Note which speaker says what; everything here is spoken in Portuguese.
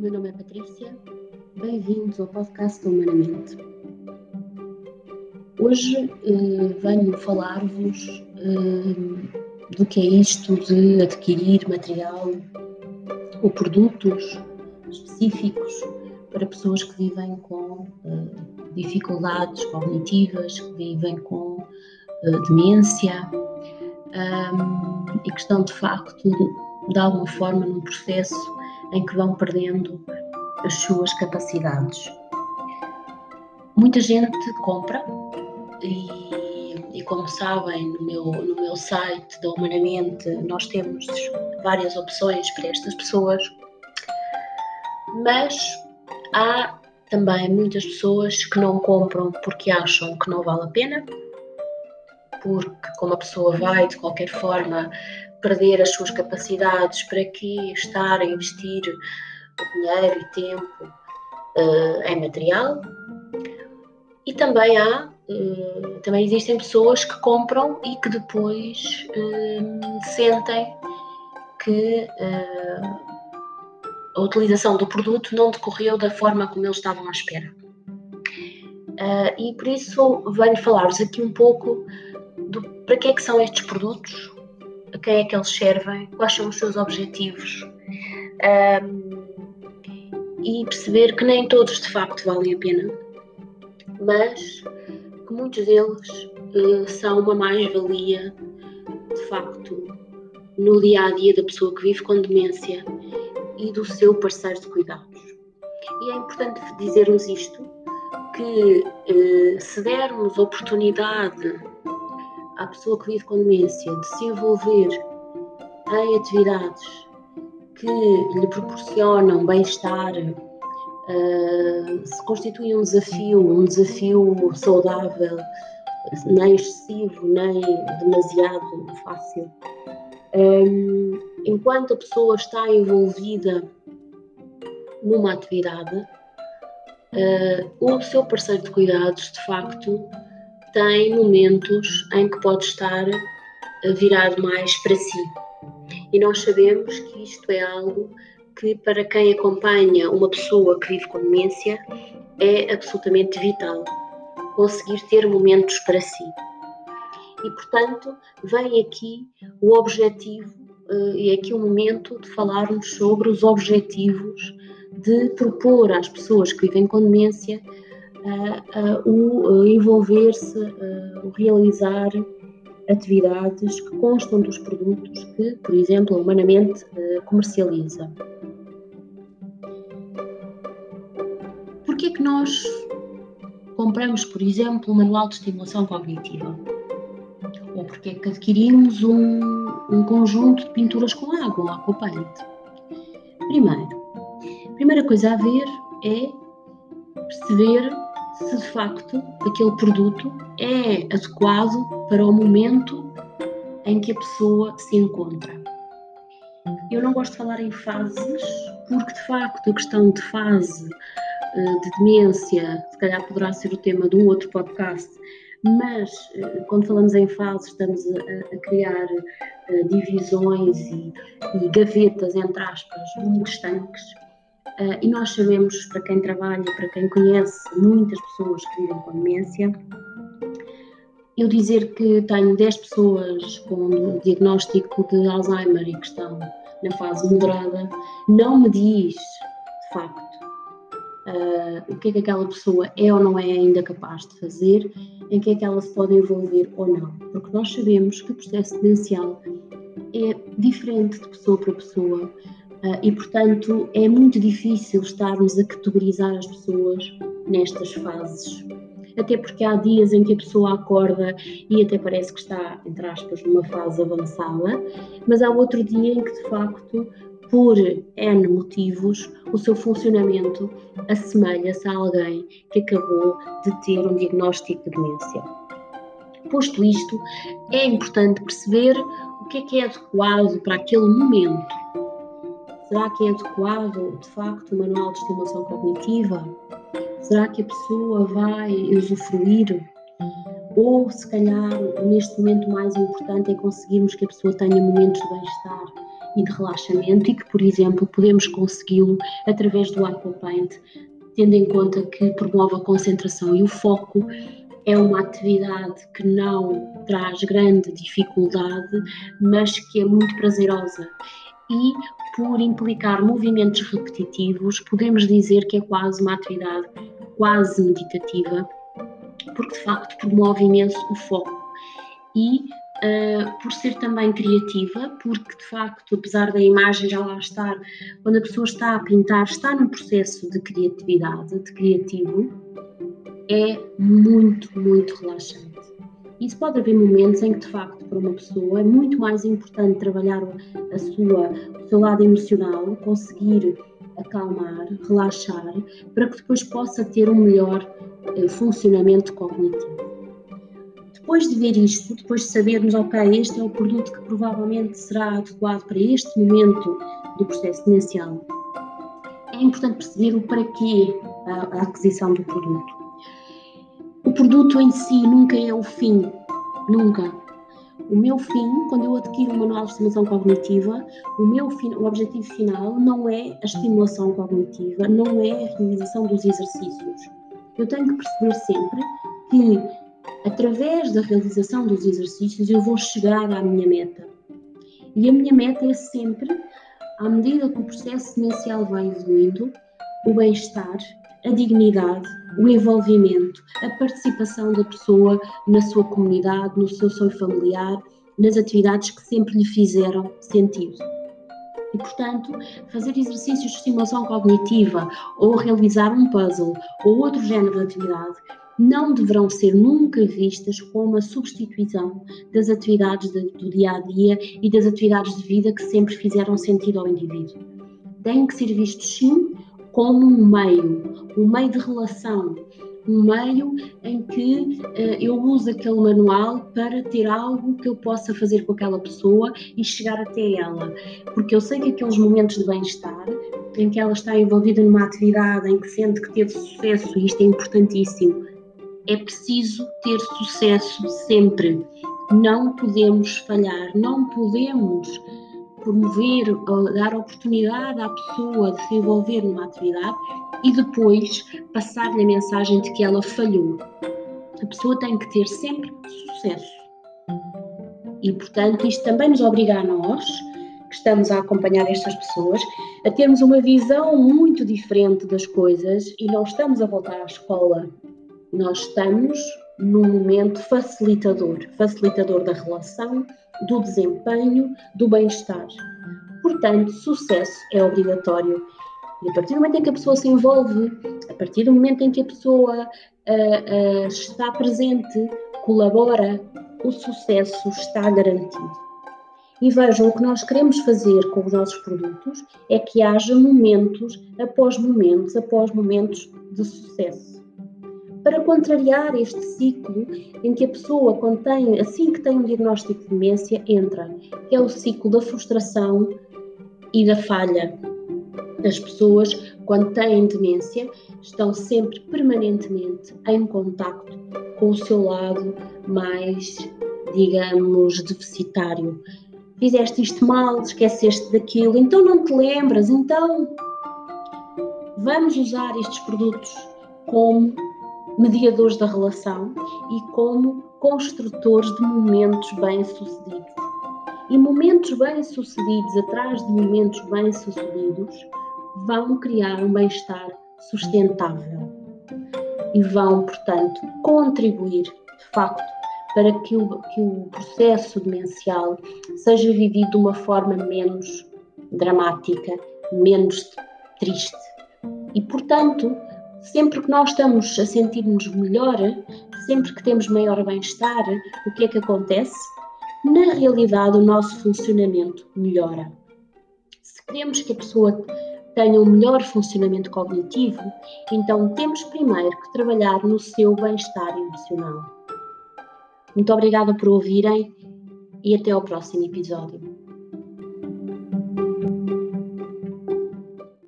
Speaker 1: meu nome é Patrícia, bem-vindos ao podcast Humanamente. Hoje uh, venho falar-vos uh, do que é isto de adquirir material ou produtos específicos para pessoas que vivem com uh, dificuldades cognitivas, que vivem com demência um, e que estão de facto de alguma forma num processo em que vão perdendo as suas capacidades. Muita gente compra e, e, como sabem, no meu, no meu site da Humanamente nós temos várias opções para estas pessoas, mas há também muitas pessoas que não compram porque acham que não vale a pena, porque como a pessoa vai de qualquer forma perder as suas capacidades, para que estar a investir dinheiro e tempo uh, em material. E também há, uh, também existem pessoas que compram e que depois uh, sentem que a utilização do produto não decorreu da forma como eles estavam à espera. e por isso venho falar-vos aqui um pouco do para que é que são estes produtos, a quem é que eles servem, quais são os seus objetivos um, e perceber que nem todos de facto valem a pena, mas que muitos deles uh, são uma mais-valia de facto no dia a dia da pessoa que vive com demência e do seu parceiro de cuidados. E é importante dizermos isto, que uh, se dermos oportunidade à pessoa que vive com demência de se envolver em atividades que lhe proporcionam bem-estar, uh, se constitui um desafio, um desafio saudável, nem excessivo, nem demasiado fácil. Um, enquanto a pessoa está envolvida numa atividade, uh, o seu parceiro de cuidados, de facto, tem momentos em que pode estar virado mais para si. E nós sabemos que isto é algo que, para quem acompanha uma pessoa que vive com demência, é absolutamente vital conseguir ter momentos para si. E, portanto, vem aqui o objetivo, eh, e é aqui o momento de falarmos sobre os objetivos de propor às pessoas que vivem com demência o envolver-se, o realizar atividades que constam dos produtos que, por exemplo, a Humanamente comercializa. Por que é que nós compramos, por exemplo, um manual de estimulação cognitiva? Ou porque é que adquirimos um, um conjunto de pinturas com água, um aquapaint? Primeiro, a primeira coisa a ver é perceber se de facto aquele produto é adequado para o momento em que a pessoa se encontra. Eu não gosto de falar em fases, porque de facto a questão de fase eh, de demência, se calhar poderá ser o tema de um outro podcast, mas eh, quando falamos em fases estamos a, a criar eh, divisões e, e, gavetas, entre aspas, muito estanques Uh, e nós sabemos, para quem trabalha, para quem conhece muitas pessoas que vivem com demência, eu dizer que tenho 10 pessoas com diagnóstico de Alzheimer e que estão na fase moderada, não me diz, de facto, uh, o que é que aquela pessoa é ou não é ainda capaz de fazer, em que é que ela se pode envolver ou não. Porque nós sabemos que o processo demencial é diferente de pessoa para pessoa, e, portanto, é muito difícil estarmos a categorizar as pessoas nestas fases. Até porque há dias em que a pessoa acorda e até parece que está, entre aspas, numa fase avançada, mas há outro dia em que, de facto, por N motivos, o seu funcionamento assemelha-se a alguém que acabou de ter um diagnóstico de demência. Posto isto, é importante perceber o que é que é adequado para aquele momento Será que é adequado, de facto, o manual de estimulação cognitiva? Será que a pessoa vai usufruir? Ou, se calhar, neste momento mais importante é conseguirmos que a pessoa tenha momentos de bem-estar e de relaxamento e que, por exemplo, podemos consegui-lo através do Aquapaint, tendo em conta que promove a concentração e o foco, é uma atividade que não traz grande dificuldade, mas que é muito prazerosa. E por implicar movimentos repetitivos, podemos dizer que é quase uma atividade quase meditativa, porque de facto promove imenso o foco. E Uh, por ser também criativa, porque de facto, apesar da imagem já lá estar, quando a pessoa está a pintar, está num processo de criatividade, de criativo, é muito, muito relaxante. Isso pode haver momentos em que, de facto, para uma pessoa é muito mais importante trabalhar a sua, o seu lado emocional, conseguir acalmar, relaxar, para que depois possa ter um melhor eh, funcionamento cognitivo. Depois de ver isto, depois de sabermos, ok, este é o produto que provavelmente será adequado para este momento do processo demencial, é importante perceber o para quê a aquisição do produto. O produto em si nunca é o fim, nunca. O meu fim, quando eu adquiro um manual de estimulação cognitiva, o meu fim, o objetivo final não é a estimulação cognitiva, não é a realização dos exercícios. Eu tenho que perceber sempre que, através da realização dos exercícios, eu vou chegar à minha meta. E a minha meta é sempre, à medida que o processo demencial vai evoluindo, o bem-estar, a dignidade, o envolvimento, a participação da pessoa na sua comunidade, no seu sonho familiar, nas atividades que sempre lhe fizeram sentido. E, portanto, fazer exercícios de estimulação cognitiva ou realizar um puzzle ou outro género de atividade não deverão ser nunca vistas como a substituição das atividades do dia a dia e das atividades de vida que sempre fizeram sentido ao indivíduo. Têm que ser vistos, sim, como um meio, um meio de relação, um meio em que uh, eu uso aquele manual para ter algo que eu possa fazer com aquela pessoa e chegar até ela. Porque eu sei que aqueles momentos de bem-estar, em que ela está envolvida numa atividade em que sente que teve sucesso, e isto é importantíssimo, é preciso ter sucesso sempre. Não podemos falhar, não podemos promover, dar oportunidade à pessoa de se envolver numa atividade e depois passar-lhe a mensagem de que ela falhou. A pessoa tem que ter sempre sucesso. E, portanto, isto também nos obriga a nós, que estamos a acompanhar estas pessoas, a termos uma visão muito diferente das coisas e não estamos a voltar à escola. Nós estamos num momento facilitador facilitador da relação, do desempenho, do bem-estar. Portanto, sucesso é obrigatório. E a partir do momento em que a pessoa se envolve, a partir do momento em que a pessoa uh, uh, está presente, colabora, o sucesso está garantido. E vejam, o que nós queremos fazer com os nossos produtos é que haja momentos após momentos, após momentos de sucesso para contrariar este ciclo em que a pessoa, quando tem, assim que tem um diagnóstico de demência, entra, que é o ciclo da frustração e da falha. As pessoas, quando têm demência, estão sempre permanentemente em contacto com o seu lado mais, digamos, deficitário. Fizeste isto mal, esqueceste daquilo, então não te lembras, então vamos usar estes produtos como mediadores da relação e como construtores de momentos bem-sucedidos. E momentos bem-sucedidos atrás de momentos bem-sucedidos vão criar um bem-estar sustentável e vão, portanto, contribuir, de facto, para que o, que o processo demencial seja vivido de uma forma menos dramática, menos triste. E, portanto, Sempre que nós estamos a sentir-nos melhor, sempre que temos maior bem-estar, o que é que acontece? Na realidade, o nosso funcionamento melhora. Se queremos que a pessoa tenha um melhor funcionamento cognitivo, então temos primeiro que trabalhar no seu bem-estar emocional. Muito obrigada por ouvirem e até ao próximo episódio.